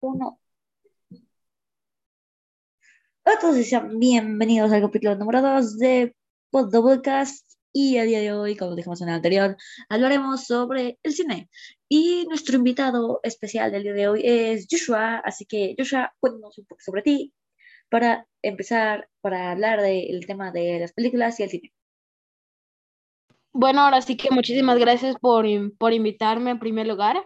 uno. Todos sean bienvenidos al capítulo número 2 de Podcast y a día de hoy, como dijimos en el anterior, hablaremos sobre el cine. Y nuestro invitado especial del día de hoy es Joshua, así que Joshua, cuéntanos un poco sobre ti para empezar, para hablar del tema de las películas y el cine. Bueno, ahora sí que muchísimas gracias por, por invitarme en primer lugar.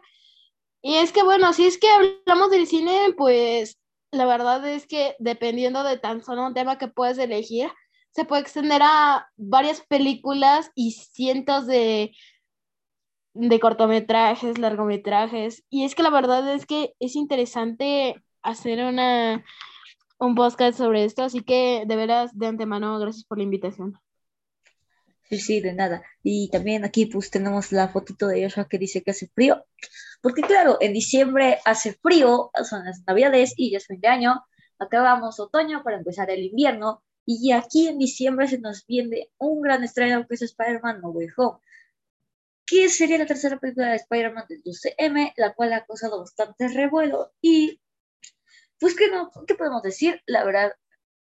Y es que, bueno, si es que hablamos del cine, pues la verdad es que dependiendo de tan solo un tema que puedes elegir, se puede extender a varias películas y cientos de, de cortometrajes, largometrajes. Y es que la verdad es que es interesante hacer una, un podcast sobre esto, así que de veras, de antemano, gracias por la invitación. Sí, sí, de nada. Y también aquí pues tenemos la fotito de Joshua que dice que hace frío. Porque claro, en diciembre hace frío, son las navidades y ya es fin de año. Acabamos otoño para empezar el invierno. Y aquí en diciembre se nos viene un gran estreno que es Spider-Man No Way Home. Que sería la tercera película de Spider-Man del UCM, la cual ha causado bastante revuelo. Y pues, ¿qué, no, ¿qué podemos decir? La verdad,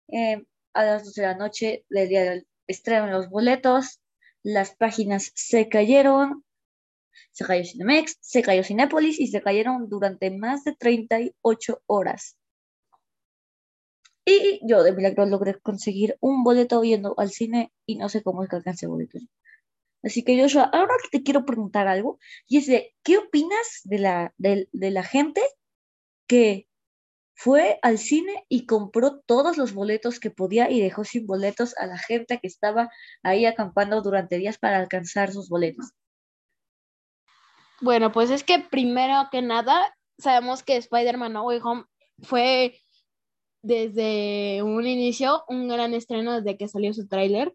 eh, a las 12 de la noche del día del estreno los boletos, las páginas se cayeron, se cayó Cinemex, se cayó Cinépolis y se cayeron durante más de 38 horas. Y yo de milagro logré conseguir un boleto yendo al cine y no sé cómo es que alcance boletos. Así que Joshua, ahora te quiero preguntar algo, y es de, ¿qué opinas de la, de la gente que fue al cine y compró todos los boletos que podía y dejó sin boletos a la gente que estaba ahí acampando durante días para alcanzar sus boletos. Bueno, pues es que primero que nada, sabemos que Spider-Man No Way Home fue desde un inicio un gran estreno desde que salió su tráiler.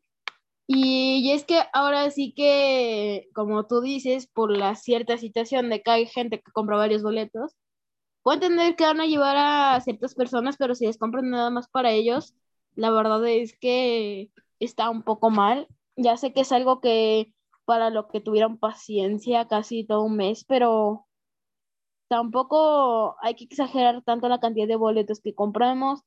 Y, es que ahora sí que, como tú dices, por la cierta situación de que hay gente que compra varios boletos, Puedo entender que van a llevar a ciertas personas, pero si les compran nada más para ellos, la verdad es que está un poco mal. Ya sé que es algo que para lo que tuvieron paciencia casi todo un mes, pero tampoco hay que exagerar tanto la cantidad de boletos que compramos.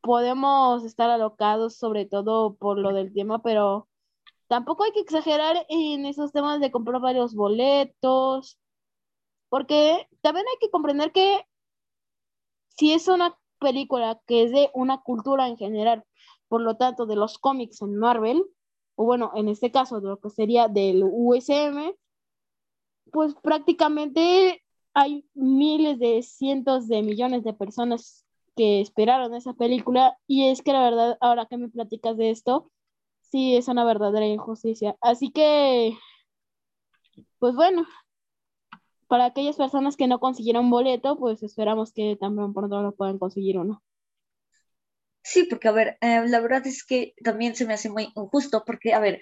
Podemos estar alocados sobre todo por lo del tema, pero tampoco hay que exagerar en esos temas de comprar varios boletos porque también hay que comprender que si es una película que es de una cultura en general, por lo tanto de los cómics en Marvel, o bueno, en este caso de lo que sería del USM, pues prácticamente hay miles de cientos de millones de personas que esperaron esa película y es que la verdad, ahora que me platicas de esto, sí es una verdadera injusticia. Así que, pues bueno, para aquellas personas que no consiguieron boleto, pues esperamos que también pronto lo puedan conseguir uno. Sí, porque a ver, eh, la verdad es que también se me hace muy injusto, porque a ver,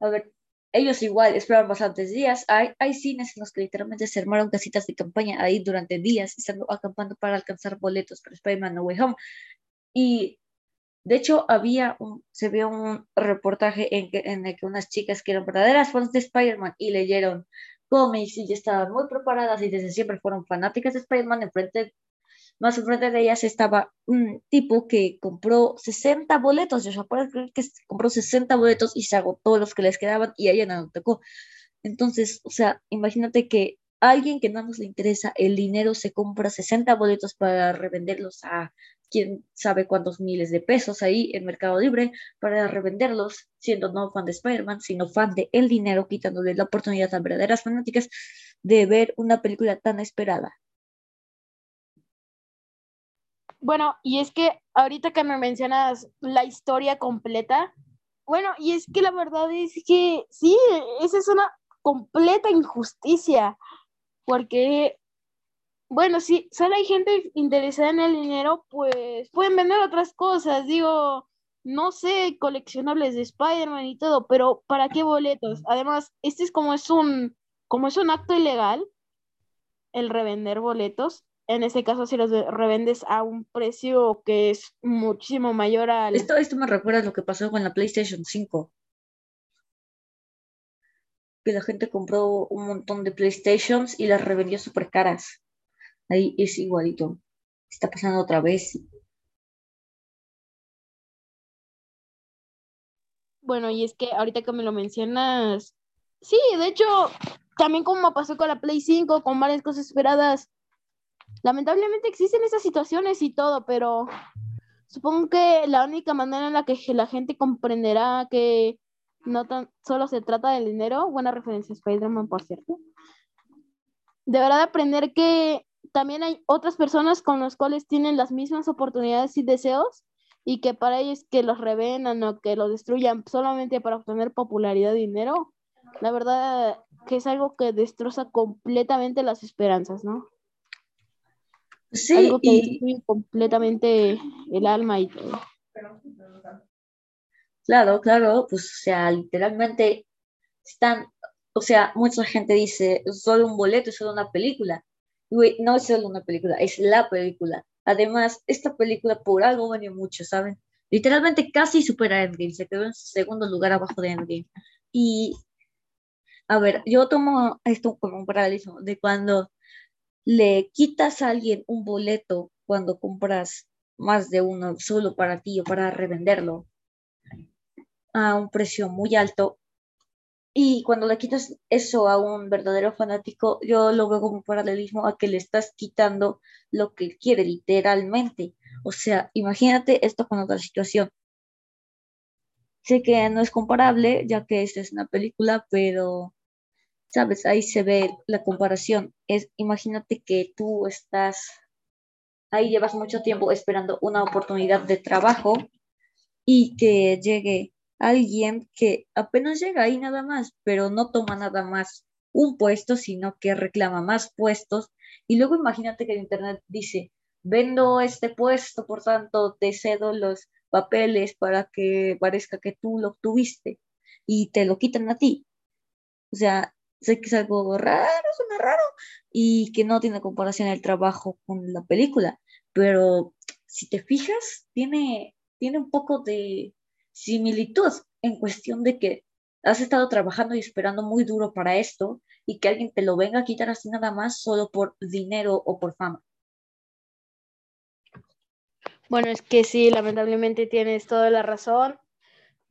a ver, ellos igual esperaron bastantes días. Hay, hay cines en los que literalmente se armaron casitas de campaña ahí durante días, estando acampando para alcanzar boletos para Spider-Man No Way Home. Y de hecho, había un, se vio un reportaje en, que, en el que unas chicas que eran verdaderas fans de Spider-Man y leyeron cómics y ya estaban muy preparadas y desde siempre fueron fanáticas de Spider-Man. Enfrente, más enfrente de ellas estaba un tipo que compró 60 boletos. Yo puedo creer que compró 60 boletos y se agotó los que les quedaban y a ella no tocó. Entonces, o sea, imagínate que alguien que no nos le interesa el dinero se compra 60 boletos para revenderlos a quién sabe cuántos miles de pesos ahí en Mercado Libre para revenderlos, siendo no fan de Spider-Man, sino fan de el dinero, quitándole la oportunidad a verdaderas fanáticas de ver una película tan esperada. Bueno, y es que ahorita que me mencionas la historia completa, bueno, y es que la verdad es que sí, esa es una completa injusticia, porque bueno, si solo hay gente interesada en el dinero, pues pueden vender otras cosas, digo, no sé, coleccionables de Spider-Man y todo, pero ¿para qué boletos? Además, este es como es un, como es un acto ilegal, el revender boletos. En este caso, si los revendes a un precio que es muchísimo mayor al... Esto, esto me recuerda a lo que pasó con la PlayStation 5. Que la gente compró un montón de PlayStations y las revendió súper caras ahí es igualito. Está pasando otra vez. Bueno, y es que ahorita que me lo mencionas, sí, de hecho, también como pasó con la Play 5, con varias cosas esperadas, lamentablemente existen esas situaciones y todo, pero supongo que la única manera en la que la gente comprenderá que no tan solo se trata del dinero, buena referencia a Spider-Man, por cierto, deberá aprender que también hay otras personas con las cuales tienen las mismas oportunidades y deseos y que para ellos que los revenan o que los destruyan solamente para obtener popularidad y dinero, la verdad que es algo que destroza completamente las esperanzas, ¿no? Sí, algo que destruye completamente el alma y todo. Claro, claro, pues o sea, literalmente están, o sea, mucha gente dice, solo un boleto, es solo una película. No es solo una película, es la película. Además, esta película por algo venía mucho, ¿saben? Literalmente casi supera a Endgame, se quedó en segundo lugar abajo de Endgame. Y, a ver, yo tomo esto como un paralelismo de cuando le quitas a alguien un boleto cuando compras más de uno solo para ti o para revenderlo a un precio muy alto. Y cuando le quitas eso a un verdadero fanático, yo lo veo como un paralelismo a que le estás quitando lo que quiere literalmente. O sea, imagínate esto con otra situación. Sé que no es comparable, ya que esta es una película, pero, ¿sabes? Ahí se ve la comparación. Es, imagínate que tú estás, ahí llevas mucho tiempo esperando una oportunidad de trabajo y que llegue alguien que apenas llega ahí nada más, pero no toma nada más un puesto, sino que reclama más puestos. Y luego imagínate que el Internet dice, vendo este puesto, por tanto, te cedo los papeles para que parezca que tú lo obtuviste y te lo quitan a ti. O sea, sé que es algo raro, suena raro y que no tiene comparación el trabajo con la película, pero si te fijas, tiene, tiene un poco de, similitud en cuestión de que has estado trabajando y esperando muy duro para esto y que alguien te lo venga a quitar así nada más solo por dinero o por fama. Bueno, es que sí, lamentablemente tienes toda la razón.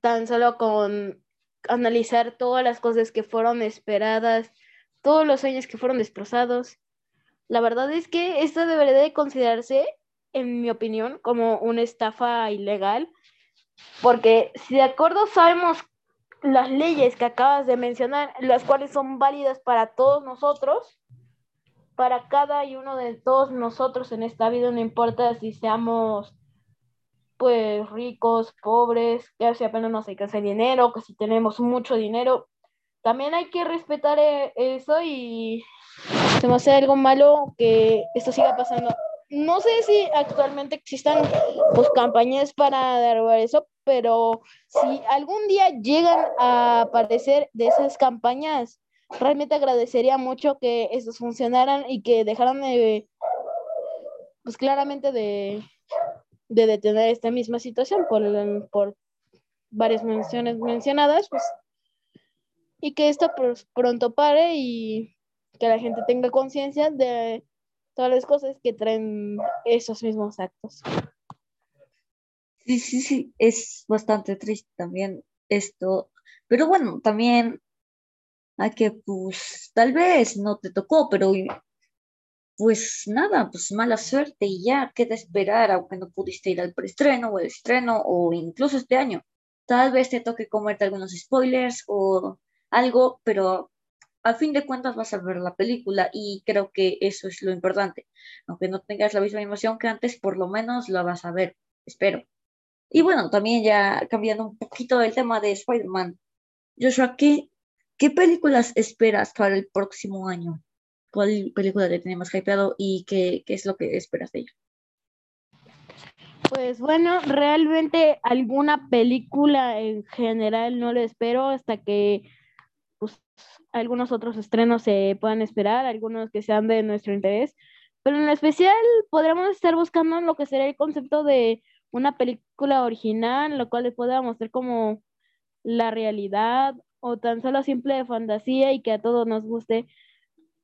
Tan solo con analizar todas las cosas que fueron esperadas, todos los sueños que fueron destrozados. La verdad es que esto debería de considerarse, en mi opinión, como una estafa ilegal porque si de acuerdo sabemos las leyes que acabas de mencionar, las cuales son válidas para todos nosotros, para cada y uno de todos nosotros en esta vida, no importa si seamos pues ricos, pobres, que si apenas nos hacer dinero, que si tenemos mucho dinero, también hay que respetar eh, eso y se hace algo malo que esto siga pasando no sé si actualmente existan pues, campañas para derribar eso, pero si algún día llegan a aparecer de esas campañas, realmente agradecería mucho que estos funcionaran y que dejaran de, pues claramente de, de detener esta misma situación por, por varias menciones mencionadas, pues, y que esto pues, pronto pare y que la gente tenga conciencia de todas las cosas que traen esos mismos actos. Sí, sí, sí, es bastante triste también esto, pero bueno, también hay que, pues, tal vez no te tocó, pero pues nada, pues mala suerte y ya queda esperar, aunque no pudiste ir al preestreno o el estreno o incluso este año. Tal vez te toque comerte algunos spoilers o algo, pero al fin de cuentas vas a ver la película y creo que eso es lo importante. Aunque no tengas la misma emoción que antes, por lo menos la vas a ver, espero. Y bueno, también ya cambiando un poquito del tema de Spider-Man. Joshua, ¿qué, ¿qué películas esperas para el próximo año? ¿Cuál película te tenemos hypeado y qué, qué es lo que esperas de ella? Pues bueno, realmente alguna película en general no la espero hasta que pues, algunos otros estrenos se puedan esperar, algunos que sean de nuestro interés, pero en especial podríamos estar buscando lo que sería el concepto de una película original, lo cual le pueda mostrar como la realidad o tan solo simple de fantasía y que a todos nos guste.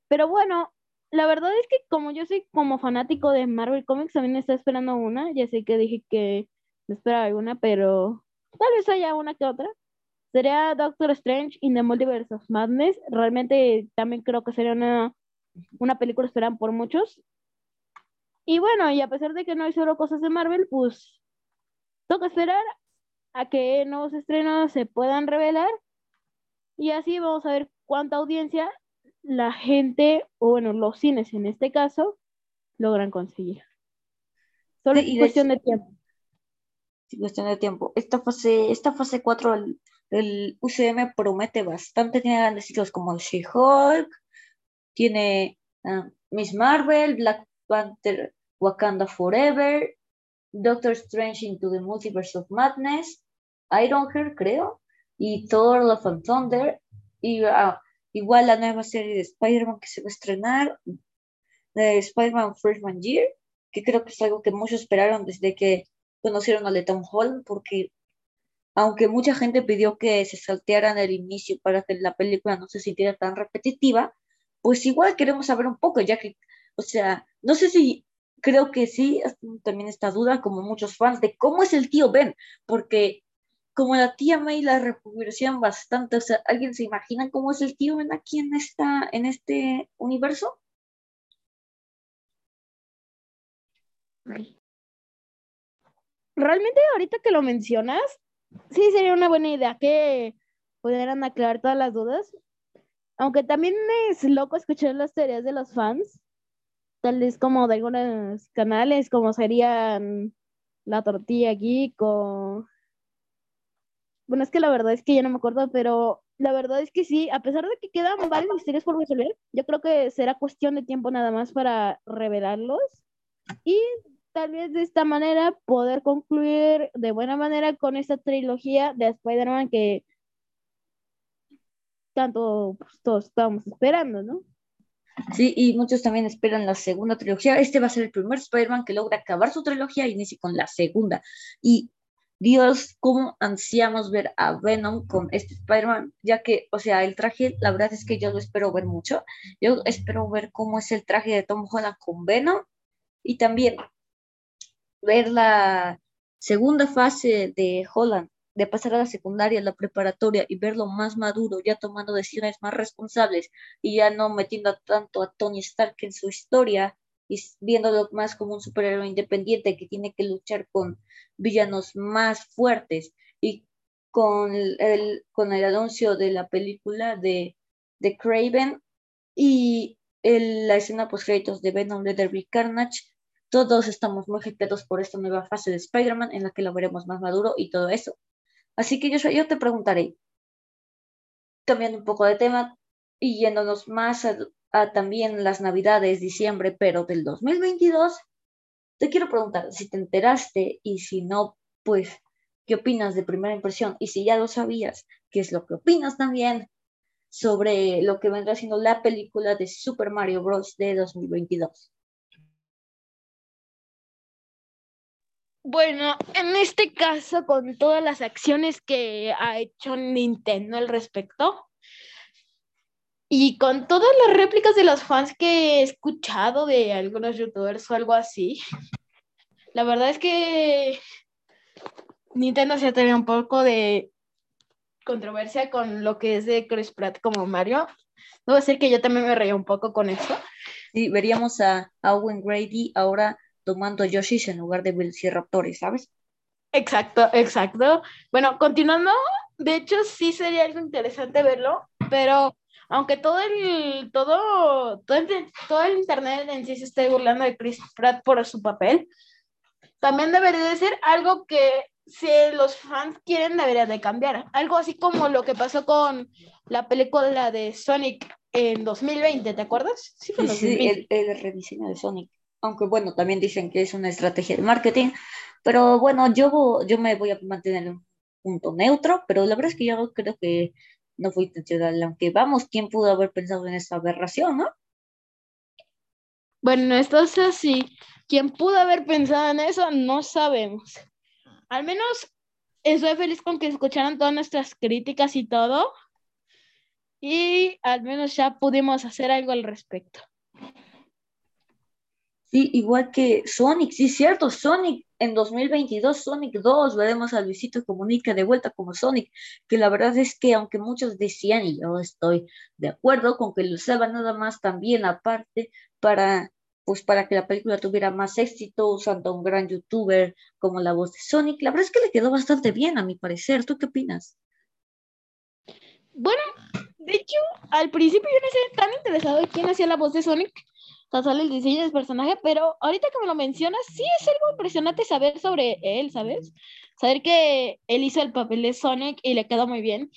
Pero bueno, la verdad es que como yo soy como fanático de Marvel Comics, también estoy esperando una. Ya sé que dije que me esperaba alguna, pero tal vez haya una que otra. Sería Doctor Strange in the Multiverse of Madness. Realmente también creo que sería una, una película esperada por muchos. Y bueno, y a pesar de que no solo cosas de Marvel, pues toca esperar a que nuevos estrenos se puedan revelar. Y así vamos a ver cuánta audiencia la gente, o bueno, los cines en este caso, logran conseguir. Solo es cuestión de, tiempo. Sí, cuestión de tiempo. Esta fase, esta fase 4 del, UCM promete bastante. Tiene grandes títulos como She-Hulk, tiene ah, Miss Marvel, Black Panther, Wakanda Forever, Doctor Strange into the Multiverse of Madness, Ironheart, creo, y Thor Love and Thunder, y ah, Igual la nueva serie de Spider-Man que se va a estrenar, de Spider-Man Freshman Year, que creo que es algo que muchos esperaron desde que conocieron a Tom Holland, porque aunque mucha gente pidió que se saltearan el inicio para que la película no se sintiera tan repetitiva, pues igual queremos saber un poco, ya que, o sea, no sé si creo que sí, también esta duda, como muchos fans, de cómo es el tío Ben, porque como la tía May la reproducían bastante. O sea, ¿alguien se imagina cómo es el tío Ben aquí en, esta, en este universo? Realmente ahorita que lo mencionas, sí sería una buena idea que pudieran aclarar todas las dudas. Aunque también es loco escuchar las teorías de los fans, tal vez como de algunos canales, como serían La Tortilla Geek o bueno, es que la verdad es que ya no me acuerdo, pero la verdad es que sí, a pesar de que quedan varios misterios por resolver, yo creo que será cuestión de tiempo nada más para revelarlos y tal vez de esta manera poder concluir de buena manera con esta trilogía de Spider-Man que tanto pues, todos estábamos esperando, ¿no? Sí, y muchos también esperan la segunda trilogía. Este va a ser el primer Spider-Man que logra acabar su trilogía y inicie con la segunda. Y Dios, cómo ansiamos ver a Venom con este Spider-Man, ya que, o sea, el traje, la verdad es que yo lo espero ver mucho. Yo espero ver cómo es el traje de Tom Holland con Venom y también ver la segunda fase de Holland, de pasar a la secundaria, la preparatoria y verlo más maduro, ya tomando decisiones más responsables y ya no metiendo tanto a Tony Stark en su historia y viéndolo más como un superhéroe independiente que tiene que luchar con villanos más fuertes y con el, con el anuncio de la película de, de Craven y la escena post créditos de Venom Leatherby Carnage, todos estamos muy hypeados por esta nueva fase de Spider-Man en la que lo veremos más maduro y todo eso. Así que yo, te preguntaré, cambiando un poco de tema y yéndonos más a, también las navidades, diciembre, pero del 2022, te quiero preguntar si te enteraste y si no, pues, ¿qué opinas de primera impresión? Y si ya lo sabías, ¿qué es lo que opinas también sobre lo que vendrá siendo la película de Super Mario Bros. de 2022? Bueno, en este caso, con todas las acciones que ha hecho Nintendo al respecto, y con todas las réplicas de los fans que he escuchado de algunos youtubers o algo así, la verdad es que Nintendo se tenido un poco de controversia con lo que es de Chris Pratt como Mario. Debo decir que yo también me reía un poco con eso. Sí, veríamos a Owen Grady ahora tomando Yoshis en lugar de Velociraptores, ¿sabes? Exacto, exacto. Bueno, continuando, de hecho sí sería algo interesante verlo, pero aunque todo el, todo, todo el, todo el internet en sí se esté burlando de Chris Pratt por su papel, también debería de ser algo que si los fans quieren debería de cambiar. Algo así como lo que pasó con la película de Sonic en 2020, ¿te acuerdas? Sí, sí el, rediseño de Sonic. Aunque bueno, también dicen que es una estrategia de marketing. Pero bueno, yo, yo me voy a mantener en un punto neutro, pero la verdad es que yo creo que no fue intencional, aunque vamos, ¿quién pudo haber pensado en esta aberración, no? Bueno, esto es así. ¿Quién pudo haber pensado en eso? No sabemos. Al menos estoy feliz con que escucharan todas nuestras críticas y todo. Y al menos ya pudimos hacer algo al respecto. Sí, igual que Sonic, sí, cierto, Sonic en 2022, Sonic 2, veremos a Luisito Comunica de vuelta como Sonic, que la verdad es que aunque muchos decían, y yo estoy de acuerdo con que lo usaba nada más también aparte para, pues para que la película tuviera más éxito, usando a un gran youtuber como la voz de Sonic, la verdad es que le quedó bastante bien a mi parecer, ¿tú qué opinas? Bueno, de hecho, al principio yo no estaba tan interesado en quién hacía la voz de Sonic, sale el diseño del personaje, pero ahorita que me lo mencionas, sí es algo impresionante saber sobre él, ¿sabes? Saber que él hizo el papel de Sonic y le quedó muy bien.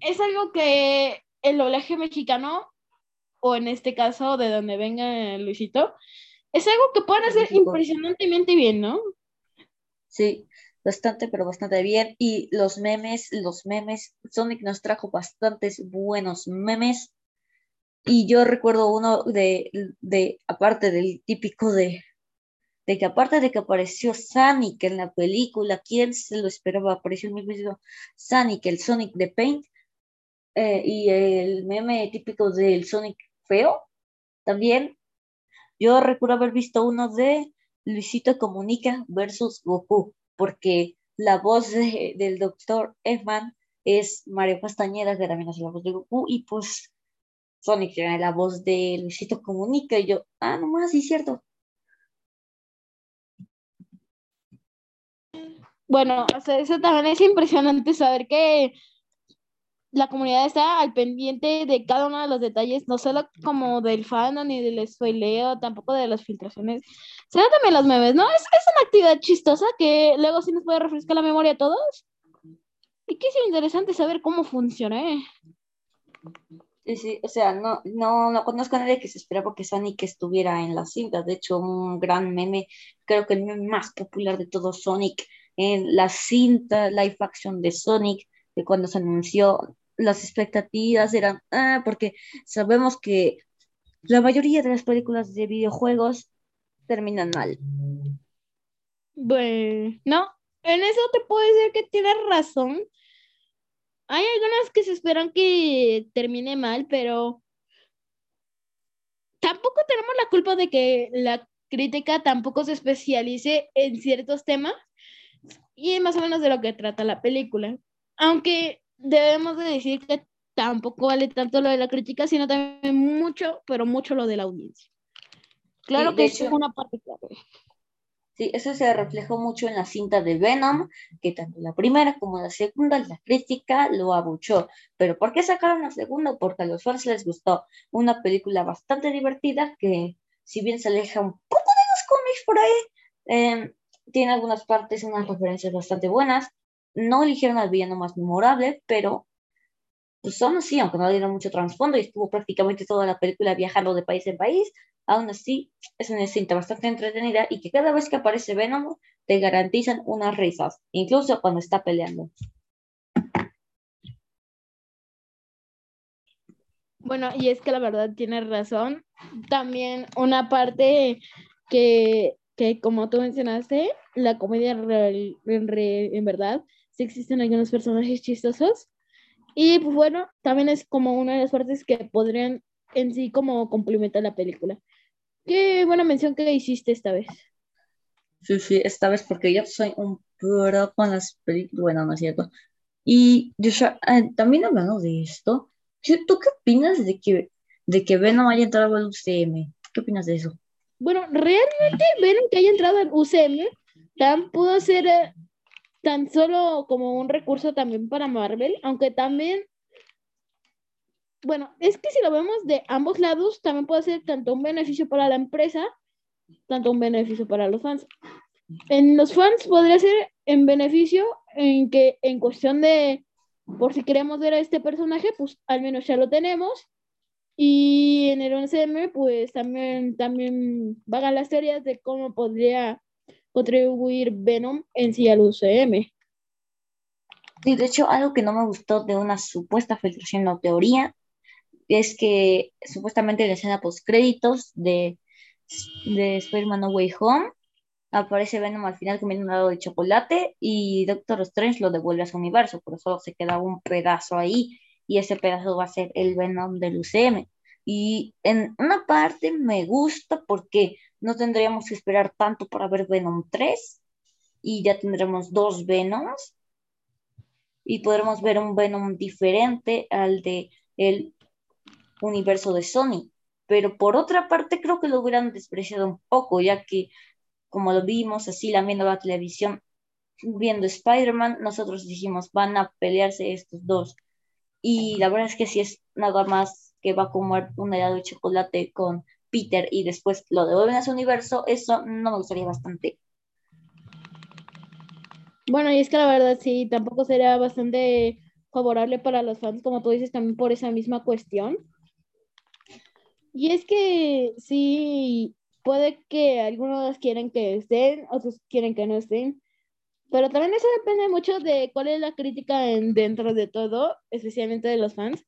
Es algo que el doblaje mexicano, o en este caso de donde venga Luisito, es algo que pueden hacer impresionantemente bien, ¿no? Sí, bastante, pero bastante bien. Y los memes, los memes, Sonic nos trajo bastantes buenos memes. Y yo recuerdo uno de, de aparte del típico de, de que aparte de que apareció Sonic en la película, ¿quién se lo esperaba? Apareció el mismo Sonic, el Sonic de Paint, eh, y el meme típico del Sonic feo, también. Yo recuerdo haber visto uno de Luisito Comunica versus Goku, porque la voz del doctor Eggman es Mario Castañeda, que también hace la voz de Goku, y pues Sonic era la voz de Luisito Comunica y yo, ah, nomás, sí, cierto. Bueno, eso también es impresionante saber que la comunidad está al pendiente de cada uno de los detalles, no solo como del fan ni del spoileo, tampoco de las filtraciones, sino también los memes, ¿no? Es, es una actividad chistosa que luego sí nos puede refrescar la memoria a todos. Y que es interesante saber cómo funciona, ¿eh? Sí, sí, o sea, no, no, no conozco a nadie que se esperaba que Sonic estuviera en la cinta. De hecho, un gran meme, creo que el meme más popular de todo Sonic en la cinta live action de Sonic, de cuando se anunció, las expectativas eran, ah, porque sabemos que la mayoría de las películas de videojuegos terminan mal. Bueno, no, en eso te puedo decir que tienes razón, hay algunas que se esperan que termine mal, pero tampoco tenemos la culpa de que la crítica tampoco se especialice en ciertos temas y más o menos de lo que trata la película. Aunque debemos de decir que tampoco vale tanto lo de la crítica, sino también mucho, pero mucho lo de la audiencia. Claro que es una parte clave. Sí, eso se reflejó mucho en la cinta de Venom, que tanto la primera como la segunda, la crítica lo abuchó. Pero ¿por qué sacaron la segunda? Porque a los fans les gustó. Una película bastante divertida que, si bien se aleja un poco de los cómics por ahí, em, tiene algunas partes, unas referencias bastante buenas. No eligieron al villano más memorable, pero pues aún así, aunque no dieron mucho trasfondo y estuvo prácticamente toda la película viajando de país en país, Aún así, es una cinta bastante entretenida y que cada vez que aparece Venom te garantizan unas risas, incluso cuando está peleando. Bueno, y es que la verdad tiene razón. También una parte que, como tú mencionaste, la comedia en, en verdad, sí existen algunos personajes chistosos. Y pues bueno, también es como una de las partes que podrían en sí como complementar la película. Qué buena mención que hiciste esta vez. Sí, sí, esta vez porque yo soy un pro con las películas, bueno, no es cierto. Y yo, eh, también hablando de esto, ¿tú qué opinas de que, de que Venom haya entrado al UCM? ¿Qué opinas de eso? Bueno, realmente Venom que haya entrado al UCM tan pudo ser eh, tan solo como un recurso también para Marvel, aunque también bueno, es que si lo vemos de ambos lados, también puede ser tanto un beneficio para la empresa, tanto un beneficio para los fans. En los fans podría ser en beneficio en que en cuestión de, por si queremos ver a este personaje, pues al menos ya lo tenemos. Y en el 11M, pues también, también vagan las teorías de cómo podría contribuir Venom en sí al UCM. Sí, de hecho, algo que no me gustó de una supuesta filtración o teoría es que supuestamente en la escena post créditos de, de Spider-Man No Way Home aparece Venom al final comiendo un lado de chocolate y Doctor Strange lo devuelve a su universo, pero solo se queda un pedazo ahí y ese pedazo va a ser el Venom del UCM. Y en una parte me gusta porque no tendríamos que esperar tanto para ver Venom 3 y ya tendremos dos Venoms y podremos ver un Venom diferente al de el universo de Sony. Pero por otra parte creo que lo hubieran despreciado un poco, ya que como lo vimos así la viendo la televisión, viendo Spider-Man, nosotros dijimos van a pelearse estos dos. Y la verdad es que si es nada más que va a comer un helado de chocolate con Peter y después lo devuelven a su universo, eso no me gustaría bastante. Bueno, y es que la verdad sí, tampoco sería bastante favorable para los fans, como tú dices, también por esa misma cuestión. Y es que sí, puede que algunos quieren que estén, otros quieren que no estén, pero también eso depende mucho de cuál es la crítica en, dentro de todo, especialmente de los fans.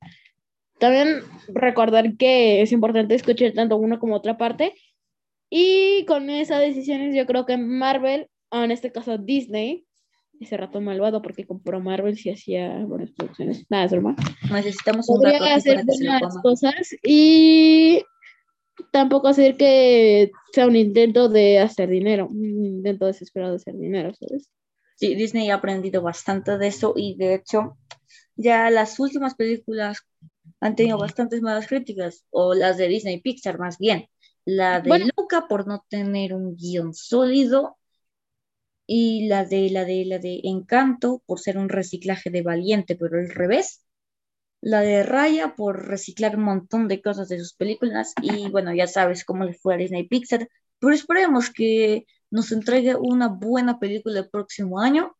También recordar que es importante escuchar tanto una como otra parte. Y con esas decisiones yo creo que Marvel, o en este caso Disney, ese rato malvado porque compró Marvel si hacía buenas producciones. Nada, es broma. Necesitamos un Podría hacer buenas cosas y tampoco hacer que sea un intento de hacer dinero, un intento desesperado de hacer dinero, ¿sabes? Sí, Disney ha aprendido bastante de eso y de hecho ya las últimas películas han tenido bastantes malas críticas, o las de Disney Pixar más bien. La de Luca por no tener un guion sólido y la de la de la de Encanto por ser un reciclaje de Valiente, pero al revés. La de Raya por reciclar un montón de cosas de sus películas y bueno, ya sabes cómo le fue a Disney Pixar, pero esperemos que nos entregue una buena película el próximo año.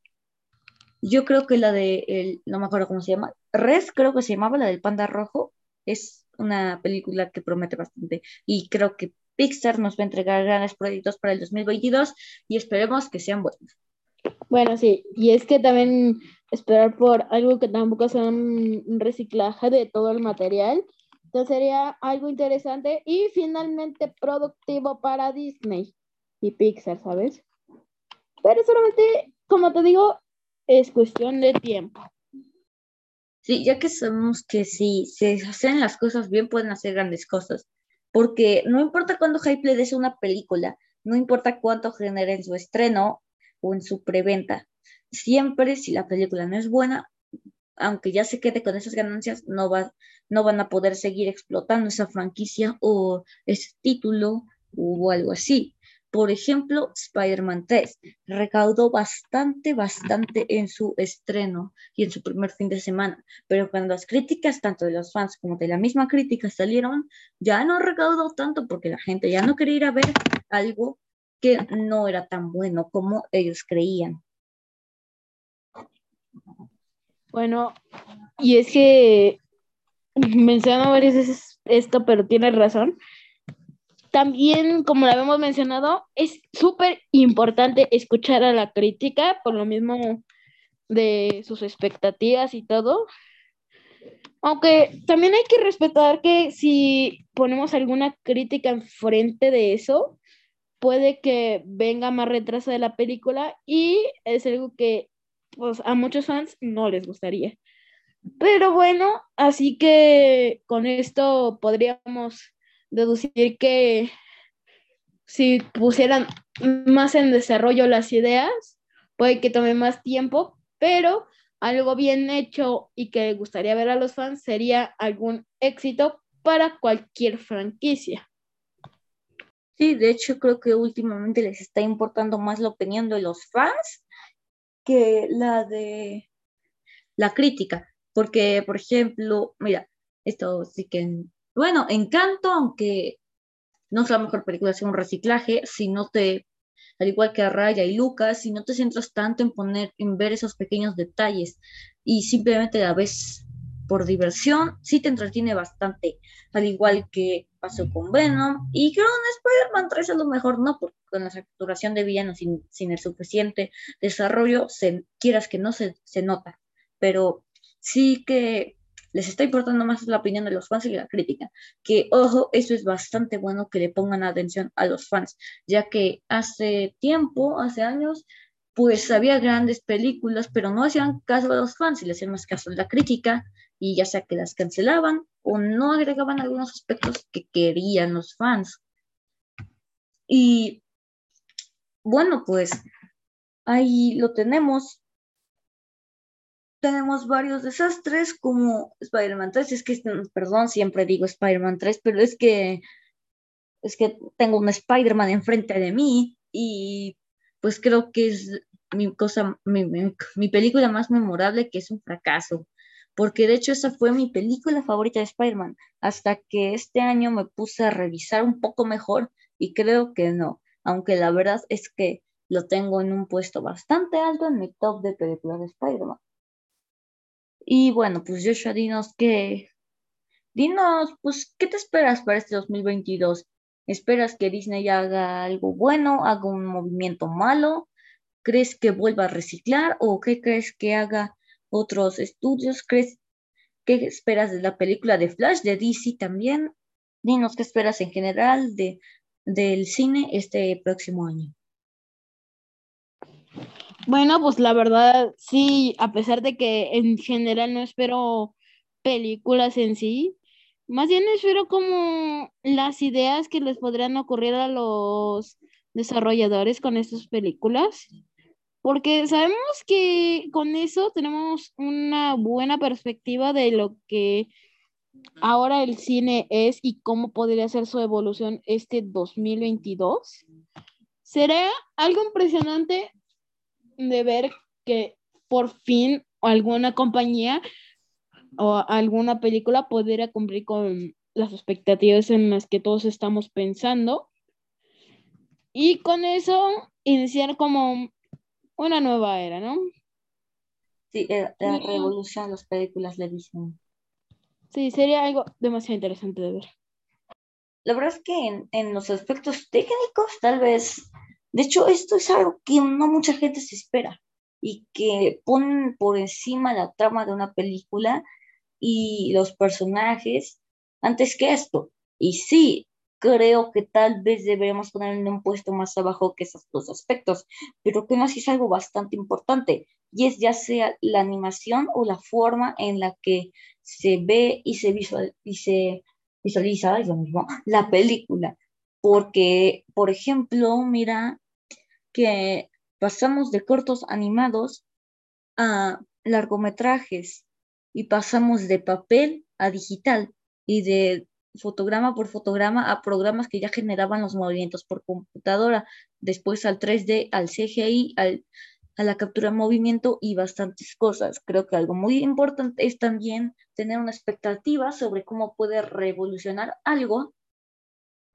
Yo creo que la de, el, no me acuerdo cómo se llama, Res creo que se llamaba, la del Panda Rojo, es una película que promete bastante y creo que Pixar nos va a entregar grandes proyectos para el 2022 y esperemos que sean buenos. Bueno, sí, y es que también esperar por algo que tampoco sea un reciclaje de todo el material, entonces sería algo interesante y finalmente productivo para Disney y Pixar, ¿sabes? Pero solamente, como te digo, es cuestión de tiempo. Sí, ya que sabemos que si se hacen las cosas bien, pueden hacer grandes cosas porque no importa cuándo hype le des una película, no importa cuánto genere en su estreno o en su preventa, siempre si la película no es buena, aunque ya se quede con esas ganancias, no, va, no van a poder seguir explotando esa franquicia o ese título o algo así. Por ejemplo, Spider-Man 3 recaudó bastante, bastante en su estreno y en su primer fin de semana, pero cuando las críticas, tanto de los fans como de la misma crítica, salieron, ya no recaudó tanto porque la gente ya no quería ir a ver algo que no era tan bueno como ellos creían. Bueno, y es que menciono varias veces esto, pero tienes razón. También, como lo habíamos mencionado, es súper importante escuchar a la crítica, por lo mismo de sus expectativas y todo. Aunque también hay que respetar que si ponemos alguna crítica enfrente de eso, puede que venga más retraso de la película y es algo que pues, a muchos fans no les gustaría. Pero bueno, así que con esto podríamos deducir que si pusieran más en desarrollo las ideas, puede que tome más tiempo, pero algo bien hecho y que gustaría ver a los fans sería algún éxito para cualquier franquicia. Sí, de hecho creo que últimamente les está importando más la opinión de los fans que la de la crítica, porque por ejemplo, mira, esto sí que bueno, Encanto, aunque no es la mejor película, es un reciclaje, si no te, al igual que a Raya y Lucas, si no te centras tanto en poner, en ver esos pequeños detalles y simplemente la ves por diversión, sí te entretiene bastante, al igual que pasó con Venom y creo que Spider-Man 3 a lo mejor no, porque con la saturación de villanos sin, sin el suficiente desarrollo, se, quieras que no se, se nota, pero sí que les está importando más la opinión de los fans y la crítica. Que, ojo, eso es bastante bueno que le pongan atención a los fans, ya que hace tiempo, hace años, pues había grandes películas, pero no hacían caso a los fans y le hacían más caso a la crítica, y ya sea que las cancelaban o no agregaban algunos aspectos que querían los fans. Y bueno, pues ahí lo tenemos. Tenemos varios desastres como Spider-Man 3. Es que, perdón, siempre digo Spider-Man 3, pero es que es que tengo un Spider-Man enfrente de mí y pues creo que es mi cosa, mi, película más memorable que es un fracaso, porque de hecho esa fue mi película favorita de Spider-Man, hasta que este año me puse a revisar un poco mejor y creo que no, aunque la verdad es que lo tengo en un puesto bastante alto en mi top de películas de Spider-Man. Y bueno, pues Joshua, dinos que, dinos, pues, ¿qué te esperas para este 2022? ¿Esperas que Disney haga algo bueno, haga un movimiento malo? ¿Crees que vuelva a reciclar o qué crees que haga otros estudios? ¿Crees qué esperas de la película de Flash de DC también? Dinos qué esperas en general de, del cine este próximo año. Bueno, pues la verdad, sí, a pesar de que en general no espero películas en sí, más bien espero como las ideas que les podrían ocurrir a los desarrolladores con estas películas, porque sabemos que con eso tenemos una buena perspectiva de lo que ahora el cine es y cómo podría ser su evolución este 2022. Será algo impresionante de ver que por fin alguna compañía o alguna película pudiera cumplir con las expectativas en las que todos estamos pensando. Y con eso iniciar como una nueva era, ¿no? Sí, eh, la, revolución las películas le dicen. Sí, sería algo demasiado interesante de ver. La verdad es que en, en los aspectos técnicos, tal vez, de hecho, esto es algo que no mucha gente se espera y que ponen por encima la trama de una película y los personajes antes que esto. Y sí, creo que tal vez deberíamos poner un puesto más abajo que esos dos aspectos, pero que no es algo bastante importante, y es ya sea la animación o la forma en la que se ve y se, visual, y visualiza, es lo mismo, la película. Porque, por ejemplo, mira que pasamos de cortos animados a largometrajes y pasamos de papel a digital y de fotograma por fotograma a programas que ya generaban los movimientos por computadora, después al 3D, al CGI, al, a la captura de movimiento y bastantes cosas. Creo que algo muy importante es también tener una expectativa sobre cómo puede revolucionar algo,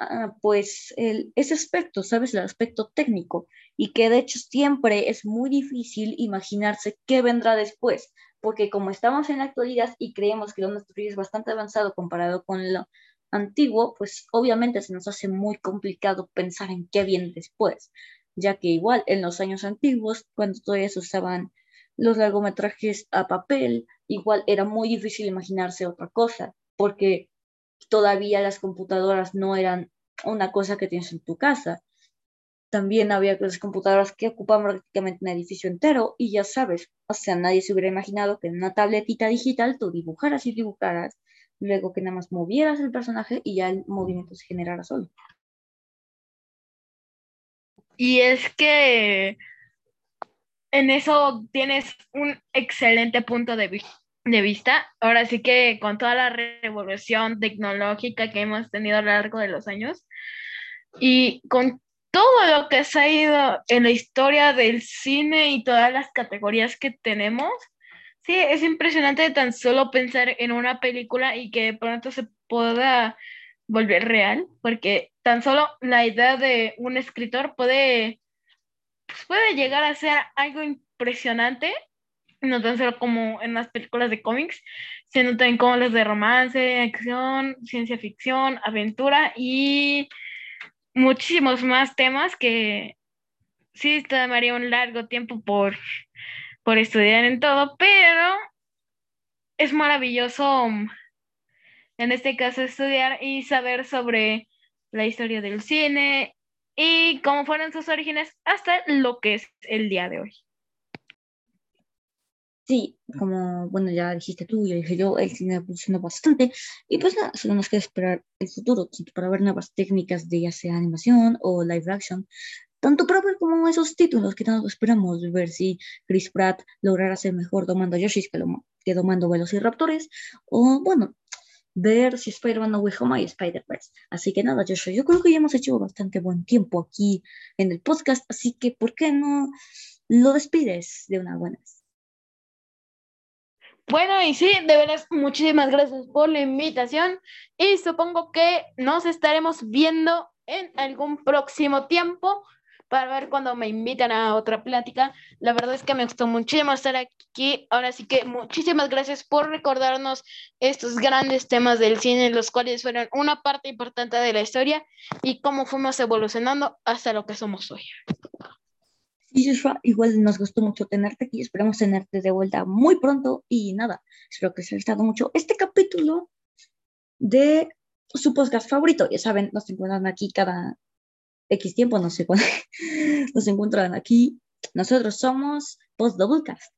ah, pues el, ese aspecto, ¿sabes? El aspecto técnico y que de hecho siempre es muy difícil imaginarse qué vendrá después porque como estamos en la actualidad y creemos que lo nuestro es bastante avanzado comparado con lo antiguo, pues obviamente se nos hace muy complicado pensar en qué viene después, ya que igual en los años antiguos, cuando todavía se usaban los largometrajes a papel, igual era muy difícil imaginarse otra cosa, porque todavía las computadoras no eran una cosa que tienes en tu casa también había las computadoras que ocupaban prácticamente un edificio entero y ya sabes, o sea, nadie se hubiera imaginado que en una tabletita digital tú dibujaras y dibujaras, luego que nada más movieras el personaje y ya el movimiento se generara solo. Y es que en eso tienes un excelente punto de, de vista. Ahora sí que con toda la revolución tecnológica que hemos tenido a lo largo de los años y con todo lo que se ha ido en la historia del cine y todas las categorías que tenemos. Sí, es impresionante tan solo pensar en una película y que de pronto se pueda volver real, porque tan solo la idea de un escritor puede, pues, puede llegar a ser algo impresionante, no tan solo como en las películas de cómics, sino también como las de romance, acción, ciencia ficción, aventura y muchísimos más temas que sí tomaría un largo tiempo por, por estudiar en todo, pero es maravilloso mm, en este caso estudiar y saber sobre la historia del cine y cómo fueron sus orígenes hasta lo que es el día de hoy. Sí, como, bueno, ya dijiste tú, ya dije yo, el cine evolucionó bastante y pues nada, solo nos queda esperar el futuro, tanto para ver nuevas técnicas de ya sea animación o live action, tanto para ver como esos títulos que tanto esperamos, ver si Chris Pratt logrará ser mejor domando a Yoshi que, lo, que domando Velociraptores, o bueno, ver si Spider-Man no Way Home y Spider-Verse. Así que nada, Joshua, yo creo que ya hemos hecho bastante buen tiempo aquí en el podcast, así que ¿por qué no lo despides de una buena vez? Bueno, y sí, de veras, muchísimas gracias por la invitación y supongo que nos estaremos viendo en algún próximo tiempo para ver cuando me invitan a otra plática. La verdad es que me gustó muchísimo estar aquí. Ahora sí que muchísimas gracias por recordarnos estos grandes temas del cine, los cuales fueron una parte importante de la historia y cómo fuimos evolucionando hasta lo que somos hoy. Sí, Joshua, igual nos gustó mucho tenerte aquí, esperamos tenerte de vuelta muy pronto y nada, espero que os haya gustado mucho este capítulo de su podcast favorito. Ya saben, nos encuentran aquí cada X tiempo, no sé cuándo, nos encuentran aquí. Nosotros somos Post Doublecast.